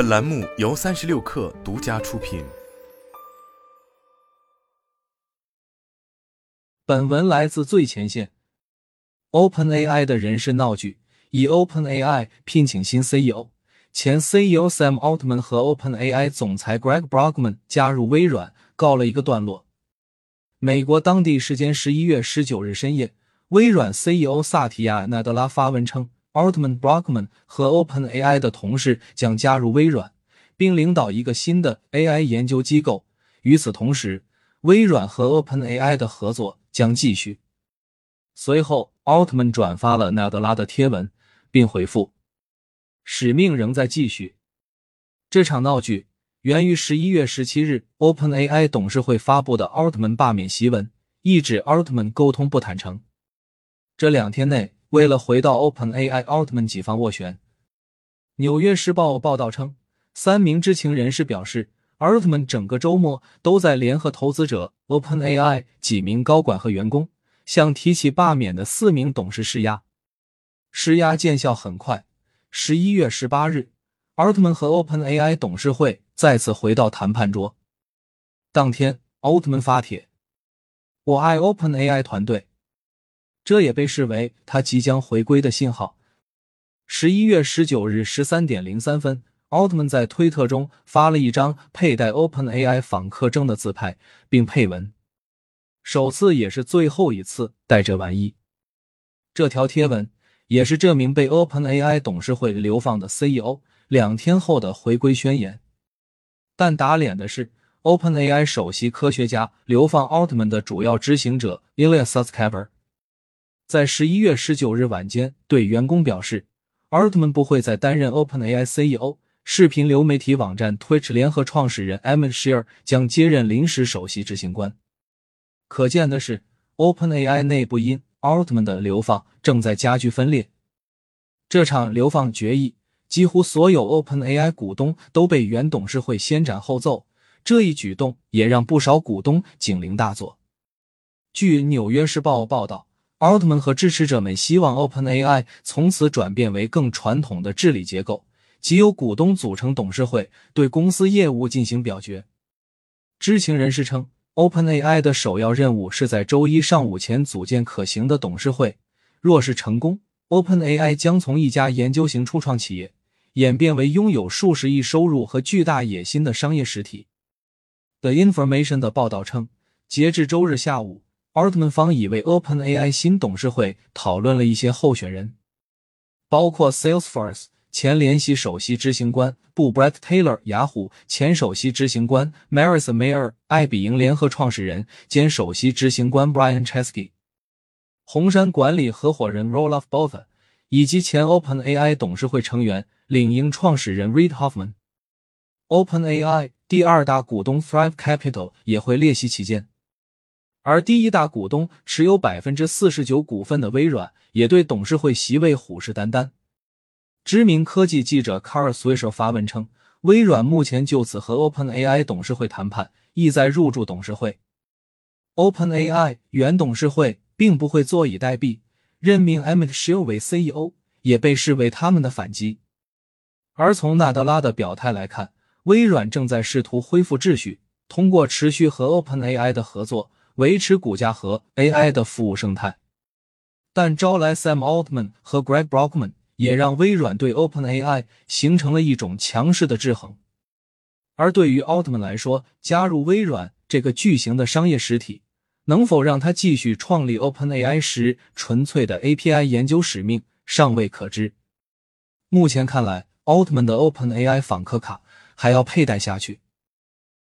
本栏目由三十六氪独家出品。本文来自最前线。OpenAI 的人事闹剧，以 OpenAI 聘请新 CEO，前 CEO Sam Altman 和 OpenAI 总裁 Greg Brockman 加入微软，告了一个段落。美国当地时间十一月十九日深夜，微软 CEO 萨提亚·纳德拉发文称，Altman、Brockman 和 OpenAI 的同事将加入微软，并领导一个新的 AI 研究机构。与此同时，微软和 OpenAI 的合作将继续。随后，奥特曼转发了纳德拉的贴文，并回复：“使命仍在继续。”这场闹剧源于十一月十七日 OpenAI 董事会发布的奥特曼罢免檄文，意指奥特曼沟通不坦诚。这两天内，为了回到 OpenAI，奥特曼几方斡旋。《纽约时报》报道称，三名知情人士表示，奥特曼整个周末都在联合投资者 OpenAI 几名高管和员工。向提起罢免的四名董事施压，施压见效很快。十一月十八日，奥特曼和 OpenAI 董事会再次回到谈判桌。当天，奥特曼发帖：“我爱 OpenAI 团队。”这也被视为他即将回归的信号。十一月十九日十三点零三分，奥特曼在推特中发了一张佩戴 OpenAI 访客证的自拍，并配文。首次也是最后一次带着玩意。这条贴文也是这名被 OpenAI 董事会流放的 CEO 两天后的回归宣言。但打脸的是，OpenAI 首席科学家流放奥特曼的主要执行者 Ilya Sutskever，在十一月十九日晚间对员工表示，奥特曼不会再担任 OpenAI CEO。视频流媒体网站 Twitch 联合创始人 Emmett Shear 将接任临时首席执行官。可见的是，OpenAI 内部因奥特曼的流放正在加剧分裂。这场流放决议，几乎所有 OpenAI 股东都被原董事会先斩后奏。这一举动也让不少股东警铃大作。据《纽约时报》报道，奥特曼和支持者们希望 OpenAI 从此转变为更传统的治理结构，即由股东组成董事会对公司业务进行表决。知情人士称。OpenAI 的首要任务是在周一上午前组建可行的董事会。若是成功，OpenAI 将从一家研究型初创企业演变为拥有数十亿收入和巨大野心的商业实体。The Information 的报道称，截至周日下午，奥特曼方已为 OpenAI 新董事会讨论了一些候选人，包括 Salesforce。前联席首席执行官布 Brett Taylor，雅虎前首席执行官 Marissa Mayer，爱彼迎联合创始人兼首席执行官 Brian Chesky，红杉管理合伙人 rolof Botha，以及前 OpenAI 董事会成员领英创始人 Reid Hoffman。OpenAI 第二大股东 Thrive Capital 也会列席其间，而第一大股东持有百分之四十九股份的微软也对董事会席位虎视眈眈。知名科技记者 Carl Swisher 发文称，微软目前就此和 OpenAI 董事会谈判，意在入驻董事会。OpenAI 原董事会并不会坐以待毙，任命 Emmett Shear 为 CEO 也被视为他们的反击。而从纳德拉的表态来看，微软正在试图恢复秩序，通过持续和 OpenAI 的合作，维持股价和 AI 的服务生态。但招来 Sam Altman 和 Greg Brockman。也让微软对 OpenAI 形成了一种强势的制衡，而对于奥特曼来说，加入微软这个巨型的商业实体，能否让他继续创立 OpenAI 时纯粹的 API 研究使命，尚未可知。目前看来，奥特曼的 OpenAI 访客卡还要佩戴下去。